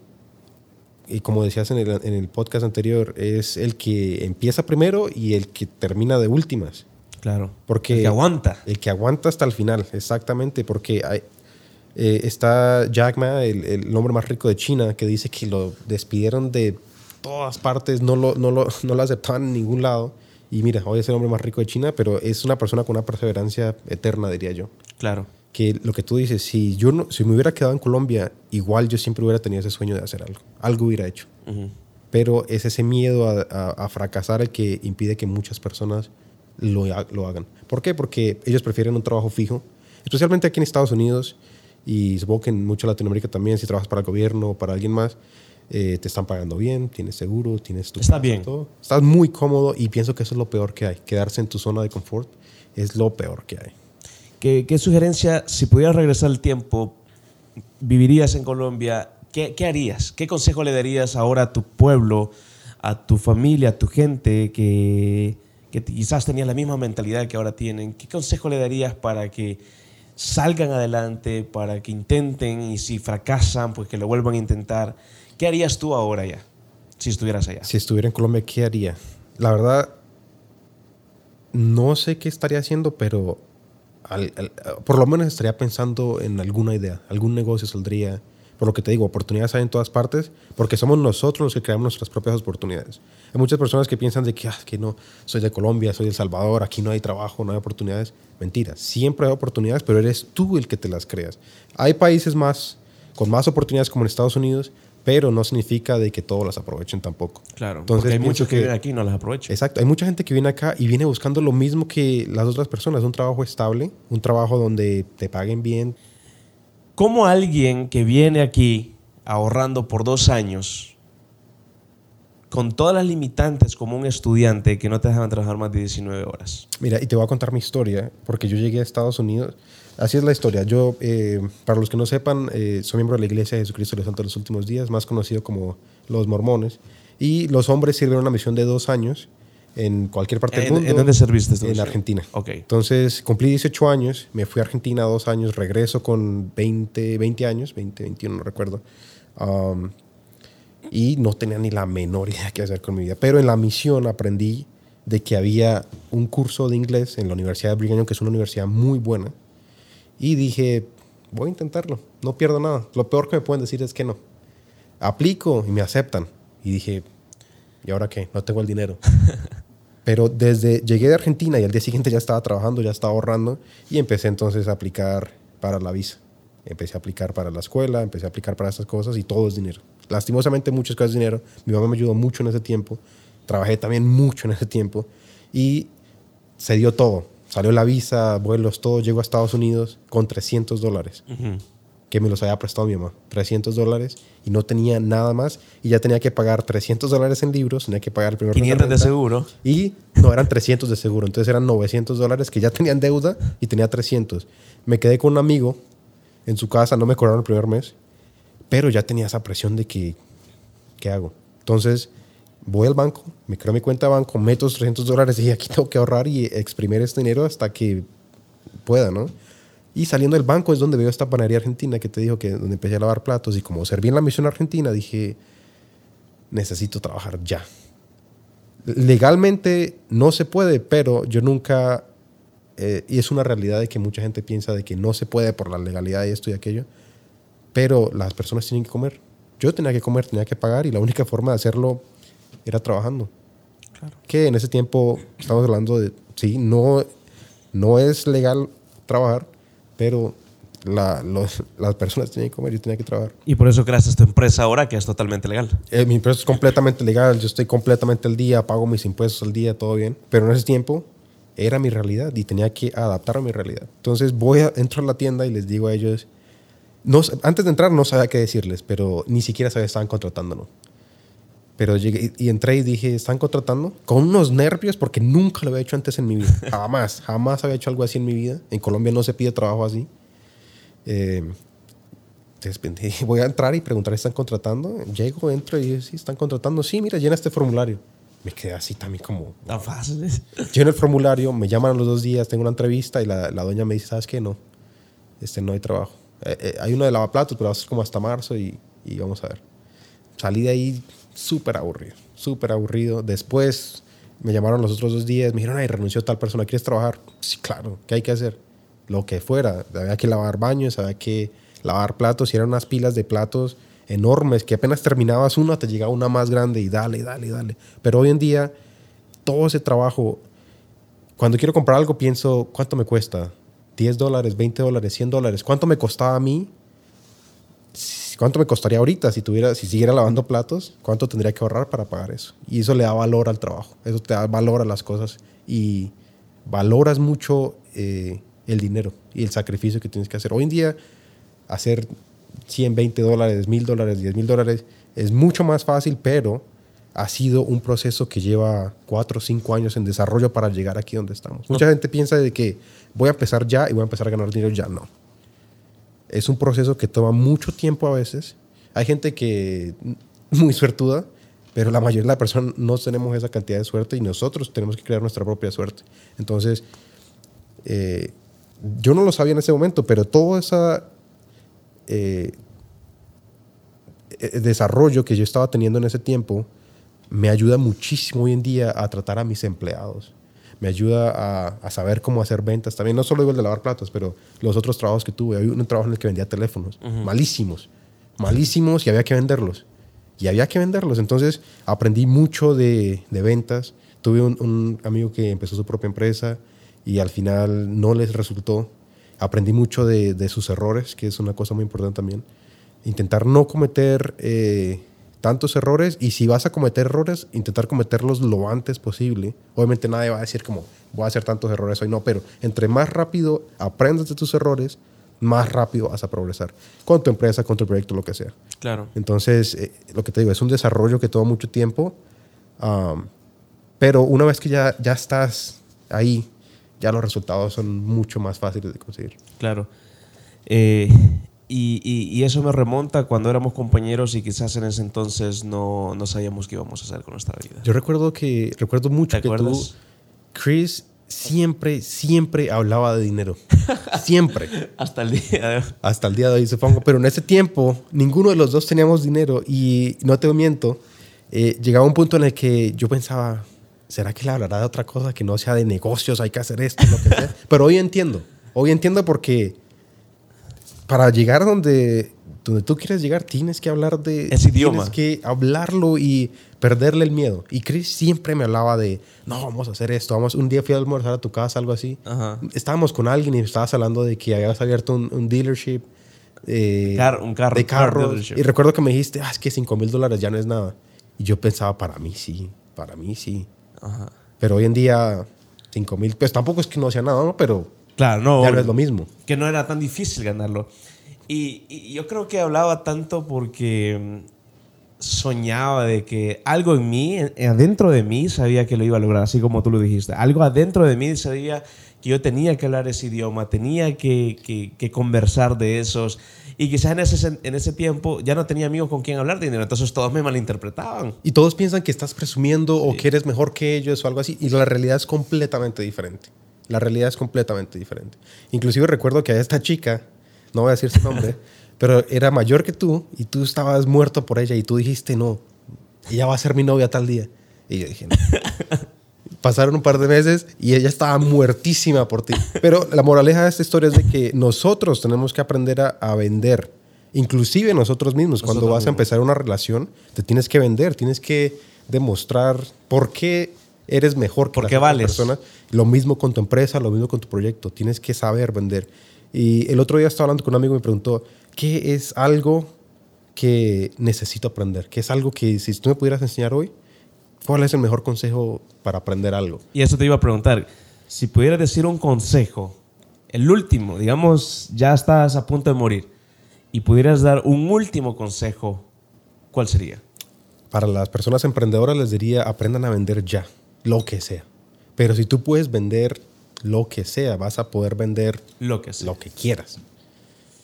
y como decías en el, en el podcast anterior, es el que empieza primero y el que termina de últimas. Claro. Porque el que aguanta. El que aguanta hasta el final, exactamente, porque hay, eh, está Jack Ma, el, el, hombre más rico de China, que dice que lo despidieron de todas partes, no lo, no lo, no lo aceptaban en ningún lado. Y mira, hoy es el hombre más rico de China, pero es una persona con una perseverancia eterna, diría yo. Claro. Que lo que tú dices, si yo no, si me hubiera quedado en Colombia, igual yo siempre hubiera tenido ese sueño de hacer algo. Algo hubiera hecho. Pero es ese miedo a, a, fracasar el que impide que muchas personas lo, lo hagan. ¿Por qué? Porque ellos prefieren un trabajo fijo, especialmente aquí en Estados Unidos y supongo que en mucha Latinoamérica también, si trabajas para el gobierno o para alguien más, eh, te están pagando bien, tienes seguro, tienes tu... Está bien. Todo. Estás muy cómodo y pienso que eso es lo peor que hay. Quedarse en tu zona de confort es lo peor que hay. ¿Qué, qué sugerencia, si pudieras regresar el tiempo, vivirías en Colombia, ¿qué, ¿qué, harías? ¿Qué consejo le darías ahora a tu pueblo, a tu familia, a tu gente que, que quizás tenían la misma mentalidad que ahora tienen? ¿Qué consejo le darías para que salgan adelante, para que intenten y si fracasan, pues que lo vuelvan a intentar. ¿Qué harías tú ahora ya, si estuvieras allá? Si estuviera en Colombia, ¿qué haría? La verdad, no sé qué estaría haciendo, pero por lo menos estaría pensando en alguna idea, algún negocio saldría. Por lo que te digo, oportunidades hay en todas partes, porque somos nosotros los que creamos nuestras propias oportunidades. Hay muchas personas que piensan de que, ah, que no, soy de Colombia, soy de El Salvador, aquí no hay trabajo, no hay oportunidades. Mentira, siempre hay oportunidades, pero eres tú el que te las creas. Hay países más, con más oportunidades como en Estados Unidos, pero no significa de que todos las aprovechen tampoco. Claro, Entonces, hay muchos que, vienen aquí y no las aprovechan. Exacto, hay mucha gente que viene acá y viene buscando lo mismo que las otras personas, un trabajo estable, un trabajo donde te paguen bien, ¿Cómo alguien que viene aquí ahorrando por dos años, con todas las limitantes como un estudiante que no te dejaban trabajar más de 19 horas? Mira, y te voy a contar mi historia, porque yo llegué a Estados Unidos. Así es la historia. Yo, eh, para los que no sepan, eh, soy miembro de la Iglesia de Jesucristo de los Santos de los Últimos Días, más conocido como los mormones. Y los hombres sirvieron una misión de dos años en cualquier parte del mundo. ¿En dónde serviste? En Argentina. Ok. Entonces cumplí 18 años, me fui a Argentina dos años, regreso con 20, 20 años, 20, 21, no recuerdo. Um, y no tenía ni la menor idea qué hacer con mi vida. Pero en la misión aprendí de que había un curso de inglés en la Universidad de Brigham que es una universidad muy buena. Y dije, voy a intentarlo, no pierdo nada. Lo peor que me pueden decir es que no. Aplico y me aceptan. Y dije, ¿y ahora qué? No tengo el dinero. Pero desde llegué de Argentina y al día siguiente ya estaba trabajando, ya estaba ahorrando y empecé entonces a aplicar para la visa. Empecé a aplicar para la escuela, empecé a aplicar para estas cosas y todo es dinero. Lastimosamente muchas cosas es dinero. Mi mamá me ayudó mucho en ese tiempo. Trabajé también mucho en ese tiempo y se dio todo. Salió la visa, vuelos, todo. Llego a Estados Unidos con 300 dólares que me los había prestado mi mamá, 300 dólares, y no tenía nada más, y ya tenía que pagar 300 dólares en libros, tenía que pagar el primer 500 de, seguro. Y no, eran 300 de seguro, entonces eran 900 dólares que ya tenían deuda y tenía 300. Me quedé con un amigo en su casa, no me cobraron el primer mes, pero ya tenía esa presión de que, ¿qué hago? Entonces voy al banco, me creo mi cuenta de banco, meto 300 dólares y aquí tengo que ahorrar y exprimir este dinero hasta que pueda, ¿no? Y saliendo del banco es donde veo esta panadería argentina que te dijo que donde empecé a lavar platos y como serví en la misión argentina dije, necesito trabajar ya. Legalmente no se puede, pero yo nunca, eh, y es una realidad de que mucha gente piensa de que no se puede por la legalidad y esto y aquello, pero las personas tienen que comer. Yo tenía que comer, tenía que pagar y la única forma de hacerlo era trabajando. Claro. Que en ese tiempo, estamos hablando de, sí, no, no es legal trabajar, pero las personas tienen que comer y tienen que trabajar. Y por eso creaste tu empresa ahora que es totalmente legal. Eh, mi empresa es completamente legal, yo estoy completamente al día, pago mis impuestos al día, todo bien. Pero en ese tiempo era mi realidad y tenía que adaptar a mi realidad. Entonces voy a, entro a la tienda y les digo a ellos, no, antes de entrar no sabía qué decirles, pero ni siquiera sabía que estaban contratándonos. Pero llegué y entré y dije, ¿están contratando? Con unos nervios porque nunca lo había hecho antes en mi vida. Jamás, jamás había hecho algo así en mi vida. En Colombia no se pide trabajo así. Eh, entonces voy a entrar y preguntar, ¿están contratando? Llego, entro y digo, sí, están contratando. Sí, mira, llena este formulario. Me quedé así también como... Tan fácil. Lleno el formulario, me llaman a los dos días, tengo una entrevista y la, la doña me dice, ¿sabes qué? No, este, no hay trabajo. Eh, eh, hay uno de lavaplatos, pero va a ser como hasta marzo y, y vamos a ver. Salí de ahí súper aburrido, súper aburrido. Después me llamaron los otros dos días, me dijeron, ay, renunció tal persona, ¿quieres trabajar? Sí, claro, ¿qué hay que hacer? Lo que fuera, había que lavar baños, había que lavar platos, y eran unas pilas de platos enormes que apenas terminabas una, te llegaba una más grande y dale, dale, dale. Pero hoy en día, todo ese trabajo, cuando quiero comprar algo, pienso, ¿cuánto me cuesta? 10 dólares, 20 dólares, 100 dólares. ¿Cuánto me costaba a mí ¿Cuánto me costaría ahorita si tuviera, si siguiera lavando platos? ¿Cuánto tendría que ahorrar para pagar eso? Y eso le da valor al trabajo, eso te da valor a las cosas y valoras mucho eh, el dinero y el sacrificio que tienes que hacer. Hoy en día, hacer 100, 20 dólares, 1000 dólares, 10 mil dólares es mucho más fácil, pero ha sido un proceso que lleva 4 o 5 años en desarrollo para llegar aquí donde estamos. Mucha gente piensa de que voy a empezar ya y voy a empezar a ganar dinero ya. No es un proceso que toma mucho tiempo a veces. Hay gente que muy suertuda, pero la mayoría de las personas no tenemos esa cantidad de suerte y nosotros tenemos que crear nuestra propia suerte. Entonces, eh, yo no lo sabía en ese momento, pero todo ese eh, desarrollo que yo estaba teniendo en ese tiempo me ayuda muchísimo hoy en día a tratar a mis empleados. Me ayuda a, saber cómo hacer ventas. También no solo digo el de lavar platos, pero los otros trabajos que tuve. Hay un trabajo en el que vendía teléfonos. Malísimos. Malísimos y había que venderlos. Y había que venderlos. Entonces aprendí mucho de, de ventas. Tuve un, un, amigo que empezó su propia empresa y al final no les resultó. Aprendí mucho de, de sus errores, que es una cosa muy importante también. Intentar no cometer eh, tantos errores y si vas a cometer errores, intentar cometerlos lo antes posible. Obviamente nadie va a decir como voy a hacer tantos errores hoy, no, pero entre más rápido aprendas de tus errores, más rápido vas a progresar con tu empresa, con tu proyecto, lo que sea. Claro. Entonces, eh, lo que te digo, es un desarrollo que toma mucho tiempo, pero una vez que ya, ya estás ahí, ya los resultados son mucho más fáciles de conseguir. Claro. Eh, y, y, eso me remonta cuando éramos compañeros y quizás en ese entonces no, no, sabíamos qué íbamos a hacer con nuestra vida. Yo recuerdo que, recuerdo mucho que tú, Chris, siempre, siempre hablaba de dinero. Siempre. Hasta el día de hoy. Hasta el día de hoy, supongo. Pero en ese tiempo, ninguno de los dos teníamos dinero y no te miento, eh, llegaba un punto en el que yo pensaba, ¿será que le hablará de otra cosa que no sea de negocios? Hay que hacer esto, lo que sea. Pero hoy entiendo. Hoy entiendo porque para llegar donde, donde tú quieres llegar, tienes que hablar de... Ese idioma. Tienes que hablarlo y perderle el miedo. Y Chris siempre me hablaba de, no, vamos a hacer esto. Vamos, un día fui a almorzar a tu casa, algo así. Estábamos con alguien y estabas hablando de que habías abierto un, dealership. Eh, un carro. De carros. y recuerdo que me dijiste, ah, es que 5 mil dólares ya no es nada. Y yo pensaba, para mí sí, para mí sí. Pero hoy en día, 5 mil, pues tampoco es que no sea nada, ¿no? Pero Claro, no. Ya no es lo mismo. Que no era tan difícil ganarlo. Y, yo creo que hablaba tanto porque mm, soñaba de que algo en mí, adentro de mí, sabía que lo iba a lograr, así como tú lo dijiste. Algo adentro de mí sabía que yo tenía que hablar ese idioma, tenía que, que, conversar de esos. Y quizás en ese, en ese tiempo ya no tenía amigos con quien hablar de dinero, entonces todos me malinterpretaban. Y todos piensan que estás presumiendo o que eres mejor que ellos o algo así, y la realidad es completamente diferente. La realidad es completamente diferente. Inclusive recuerdo que a esta chica, no voy a decir su nombre, pero era mayor que tú y tú estabas muerto por ella y tú dijiste, no, ella va a ser mi novia tal día. Y yo dije, no. Pasaron un par de meses y ella estaba muertísima por ti. Pero la moraleja de esta historia es de que nosotros tenemos que aprender a, vender. Inclusive nosotros mismos, cuando vas a empezar una relación, te tienes que vender, tienes que demostrar por qué eres mejor que las vales. personas. Lo mismo con tu empresa, lo mismo con tu proyecto. Tienes que saber vender. Y el otro día estaba hablando con un amigo y me preguntó, ¿qué es algo que necesito aprender? ¿Qué es algo que si tú me pudieras enseñar hoy, cuál es el mejor consejo para aprender algo? Y eso te iba a preguntar, si pudieras decir un consejo, el último, digamos, ya estás a punto de morir, y pudieras dar un último consejo, ¿cuál sería? Para las personas emprendedoras les diría, aprendan a vender ya lo que sea. Pero si tú puedes vender lo que sea, vas a poder vender lo que, lo que quieras.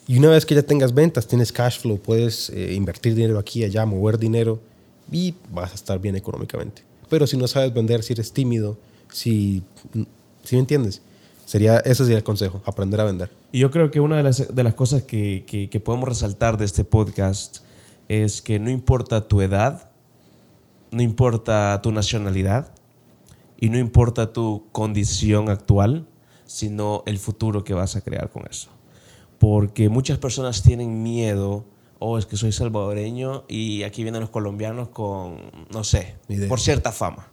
Y una vez que ya tengas ventas, tienes cash flow, puedes eh, invertir dinero aquí y allá, mover dinero y vas a estar bien económicamente. Pero si no sabes vender, si eres tímido, si, si me entiendes, sería, ese sería el consejo, aprender a vender. Y yo creo que una de las, de las cosas que, que, que podemos resaltar de este podcast es que no importa tu edad, no importa tu nacionalidad, y no importa tu condición actual, sino el futuro que vas a crear con eso. Porque muchas personas tienen miedo, oh, es que soy salvadoreño y aquí vienen los colombianos con, no sé, por cierta fama.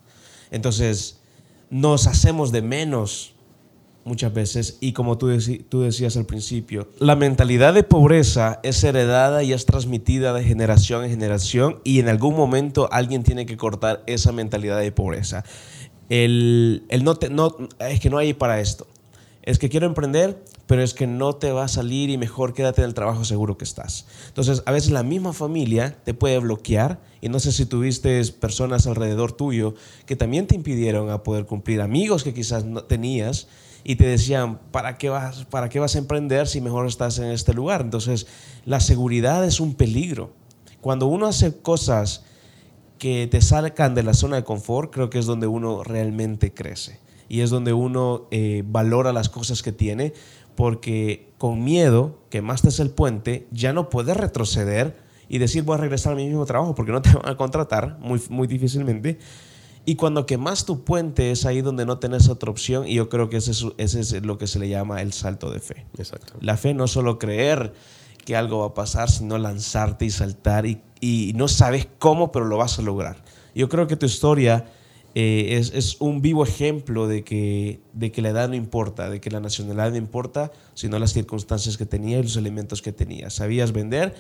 Entonces, nos hacemos de menos muchas veces y como tú, tú decías al principio, la mentalidad de pobreza es heredada y es transmitida de generación en generación y en algún momento alguien tiene que cortar esa mentalidad de pobreza el, te, no es que no hay para esto. Es que quiero emprender, pero es que no te va a salir y mejor quédate en el trabajo seguro que estás. Entonces, a veces la misma familia te puede bloquear y no sé si tuviste personas alrededor tuyo que también te impidieron a poder cumplir, amigos que quizás no tenías y te decían, ¿para qué, vas, ¿para qué vas a emprender si mejor estás en este lugar? Entonces, la seguridad es un peligro. Cuando uno hace cosas que te salgan de la zona de confort, creo que es donde uno realmente crece y es donde uno eh, valora las cosas que tiene, porque con miedo quemaste el puente, ya no puedes retroceder y decir voy a regresar a mi mismo trabajo porque no te van a contratar muy, muy difícilmente. Y cuando quemas tu puente es ahí donde no tenés otra opción y yo creo que ese es, ese es lo que se le llama el salto de fe. Exacto. La fe no es solo creer que algo va a pasar, sino lanzarte y saltar y, y no sabes cómo, pero lo vas a lograr. Yo creo que tu historia eh, es, es, un vivo ejemplo de que, de que la edad no importa, de que la nacionalidad no importa, sino las circunstancias que tenía y los elementos que tenía. Sabías vender,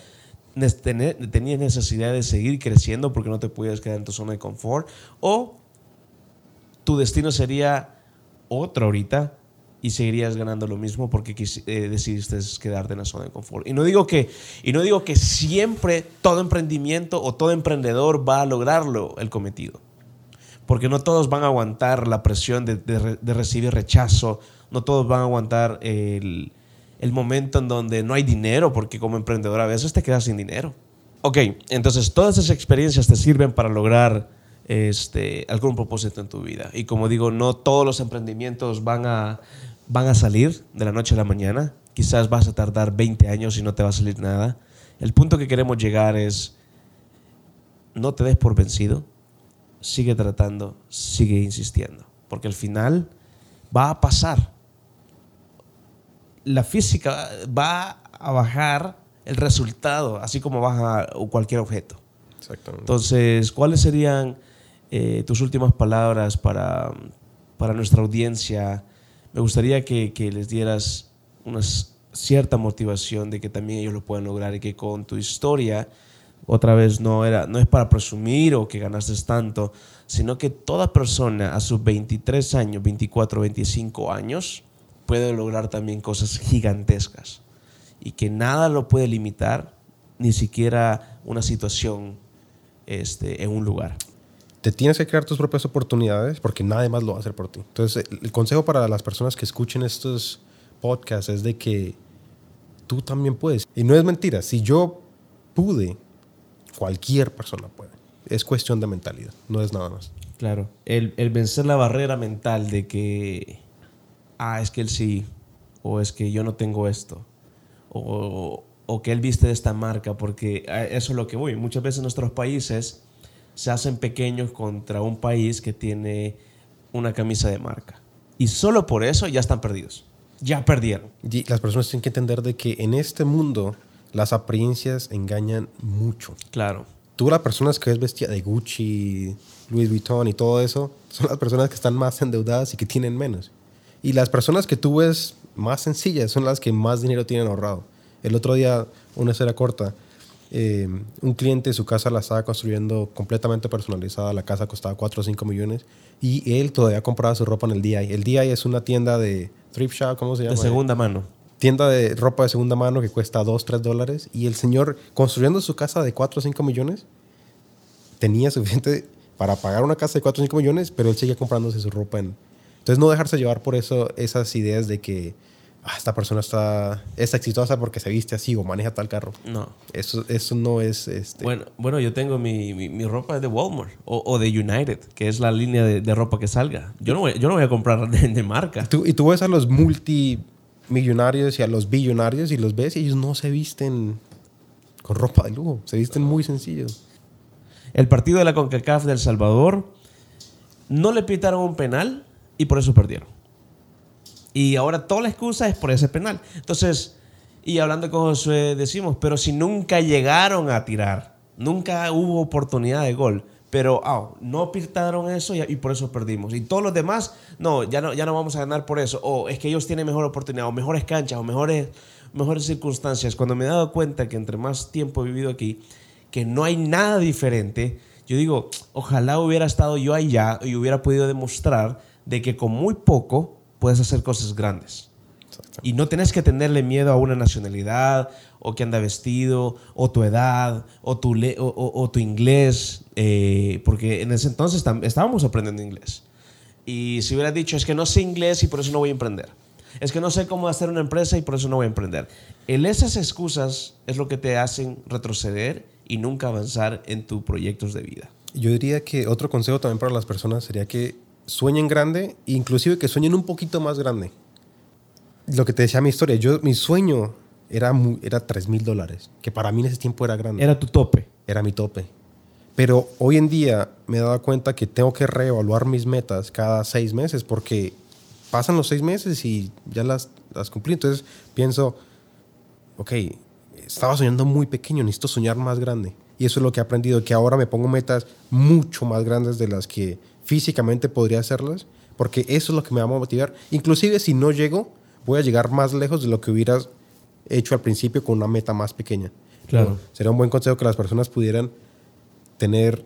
tenías necesidad de seguir creciendo porque no te podías quedar en tu zona de confort, o tu destino sería otro ahorita y seguirías ganando lo mismo porque eh, decidiste quedarte en la zona de confort. Y no, digo que, y no digo que siempre todo emprendimiento o todo emprendedor va a lograrlo el cometido, porque no todos van a aguantar la presión de, de recibir rechazo, no todos van a aguantar el el momento en donde no hay dinero, porque como emprendedor a veces te quedas sin dinero. Ok, entonces todas esas experiencias te sirven para lograr este, algún propósito en tu vida. Y como digo, no todos los emprendimientos van a, van a salir de la noche a la mañana. Quizás vas a tardar 20 años y no te va a salir nada. El punto que queremos llegar es, no te des por vencido, sigue tratando, sigue insistiendo, porque al final va a pasar la física va a bajar el resultado, así como baja cualquier objeto. Exactamente. Entonces, ¿cuáles serían eh, tus últimas palabras para, para, nuestra audiencia? Me gustaría que, que, les dieras una cierta motivación de que también ellos lo puedan lograr y que con tu historia, otra vez, no, era, no es para presumir o que ganaste tanto, sino que toda persona a sus 23 años, 24, 25 años, puede lograr también cosas gigantescas y que nada lo puede limitar, ni siquiera una situación este, en un lugar. Te tienes que crear tus propias oportunidades porque nadie más lo va a hacer por ti. Entonces, el consejo para las personas que escuchen estos podcasts es de que tú también puedes. Y no es mentira, si yo pude, cualquier persona puede. Es cuestión de mentalidad, no es nada más. Claro, el, el vencer la barrera mental de que ah, es que él sí, o es que yo no tengo esto, o, o que él viste de esta marca, porque eso es lo que voy. Muchas veces nuestros países se hacen pequeños contra un país que tiene una camisa de marca. Y solo por eso ya están perdidos. Ya perdieron. Y las personas tienen que entender de que en este mundo las apariencias engañan mucho. Claro. Tú las personas que ves vestida de Gucci, Louis Vuitton y todo eso, son las personas que están más endeudadas y que tienen menos. Y las personas que tú ves más sencillas son las que más dinero tienen ahorrado. El otro día, una historia corta, eh, un cliente su casa la estaba construyendo completamente personalizada, la casa costaba 4 o 5 millones y él todavía compraba su ropa en el DI. El DI es una tienda de thrift shop, ¿cómo se llama? De segunda mano. Tienda de ropa de segunda mano que cuesta 2, 3 dólares y el señor construyendo su casa de 4 o 5 millones tenía suficiente para pagar una casa de 4 o 5 millones, pero él seguía comprándose su ropa en, entonces, no dejarse llevar por eso, esas ideas de que esta persona está, es exitosa porque se viste así o maneja tal carro. No. Eso, eso no es... Este... Bueno, bueno, yo tengo mi, mi, ropa de Walmart o, o, de United, que es la línea de, de, ropa que salga. Yo no voy, yo no voy a comprar de, de marca. ¿Tú, y tú ves a los multimillonarios y a los billonarios y los ves y ellos no se visten con ropa de lujo, se visten muy sencillos. El partido de la CONCACAF del Salvador no le pitaron un penal y por eso perdieron. Y ahora toda la excusa es por ese penal. Entonces, y hablando con Josué, decimos, pero si nunca llegaron a tirar, nunca hubo oportunidad de gol, pero ah, no pitaron eso y, por eso perdimos. Y todos los demás, no ya, no, ya no vamos a ganar por eso. O es que ellos tienen mejor oportunidad, o mejores canchas, o mejores, mejores circunstancias. Cuando me he dado cuenta que entre más tiempo he vivido aquí, que no hay nada diferente, yo digo, ojalá hubiera estado yo allá y hubiera podido demostrar de que con muy poco puedes hacer cosas grandes. Y no tienes que tenerle miedo a una nacionalidad, o que anda vestido, o tu edad, o tu, o, tu inglés, eh, porque en ese entonces estábamos aprendiendo inglés. Y si hubiera dicho, es que no sé inglés y por eso no voy a emprender. Es que no sé cómo hacer una empresa y por eso no voy a emprender. El, esas excusas es lo que te hacen retroceder y nunca avanzar en tus proyectos de vida. Yo diría que otro consejo también para las personas sería que sueñen grande, inclusive que sueñen un poquito más grande. lo que te decía mi historia, yo, mi sueño era, era 3 mil dólares, que para mí en ese tiempo era grande. Era tu tope. Era mi tope. Pero hoy en día me he dado cuenta que tengo que reevaluar mis metas cada seis meses porque pasan los seis meses y ya las, las cumplí. Entonces pienso, ok, estaba soñando muy pequeño, necesito soñar más grande. Y eso es lo que he aprendido, que ahora me pongo metas mucho más grandes de las que físicamente podría hacerlas, porque eso es lo que me va a motivar. Inclusive si no llego, voy a llegar más lejos de lo que hubieras hecho al principio con una meta más pequeña. Claro. sería un buen consejo que las personas pudieran tener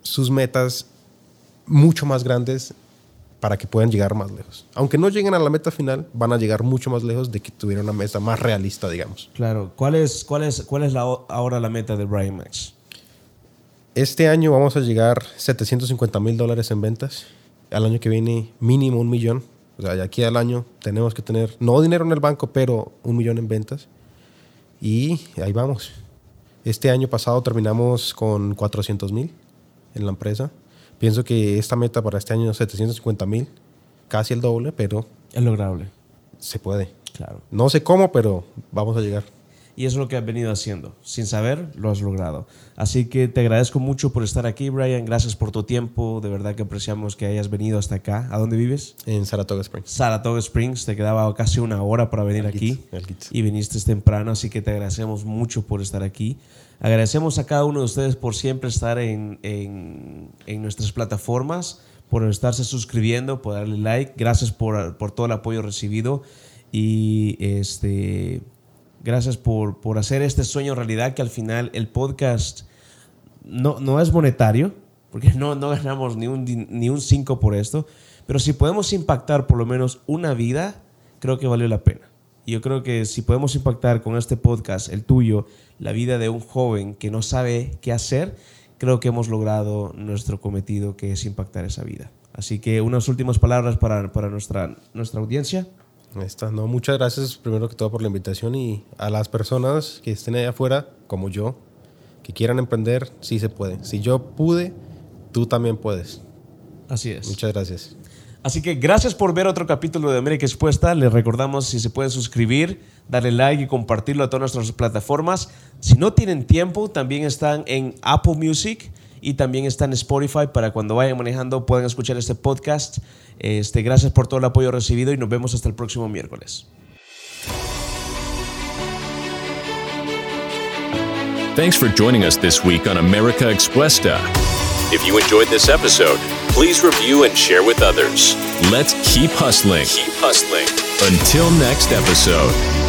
sus metas mucho más grandes para que puedan llegar más lejos. Aunque no lleguen a la meta final, van a llegar mucho más lejos de que tuvieran una meta más realista, digamos. Claro. ¿Cuál es, cuál es, cuál es la, ahora la meta de Brian Max? Este año vamos a llegar 750 mil dólares en ventas. Al año que viene, mínimo un millón. O sea, de aquí al año tenemos que tener, no dinero en el banco, pero un millón en ventas. Y ahí vamos. Este año pasado terminamos con 400 mil en la empresa. Pienso que esta meta para este año es 750 mil, casi el doble, pero... Es lograble. Se puede. Claro. No sé cómo, pero vamos a llegar. Y eso es lo que has venido haciendo. Sin saber, lo has logrado. Así que te agradezco mucho por estar aquí, Brian. Gracias por tu tiempo. De verdad que apreciamos que hayas venido hasta acá. ¿A dónde vives? En Saratoga Springs. Saratoga Springs. Te quedaba casi una hora para venir aquí. Y viniste temprano, así que te agradecemos mucho por estar aquí. Agradecemos a cada uno de ustedes por siempre estar en, en, en nuestras plataformas, por estarse suscribiendo, por darle like. Gracias por, por todo el apoyo recibido. Y este Gracias por, por hacer este sueño realidad, que al final el podcast no, no es monetario, porque no, no ganamos ni un, ni un cinco por esto, pero si podemos impactar por lo menos una vida, creo que valió la pena. Yo creo que si podemos impactar con este podcast, el tuyo, la vida de un joven que no sabe qué hacer, creo que hemos logrado nuestro cometido, que es impactar esa vida. Así que unas últimas palabras para, para nuestra, nuestra audiencia. Está. No, muchas gracias primero que todo por la invitación y a las personas que estén allá afuera, como yo, que quieran emprender, sí se puede. Si yo pude, tú también puedes. Así es. Muchas gracias. Así que gracias por ver otro capítulo de América Expuesta. Les recordamos si se pueden suscribir, darle like y compartirlo a todas nuestras plataformas. Si no tienen tiempo, también están en Apple Music y también está en Spotify para cuando vayan manejando puedan escuchar este podcast. Este, gracias por todo el apoyo recibido y nos vemos hasta el próximo miércoles. Thanks for joining us this week on America Expuesta. If you enjoyed this episode, please review and share with others. Let's keep hustling. Keep hustling. Until next episode.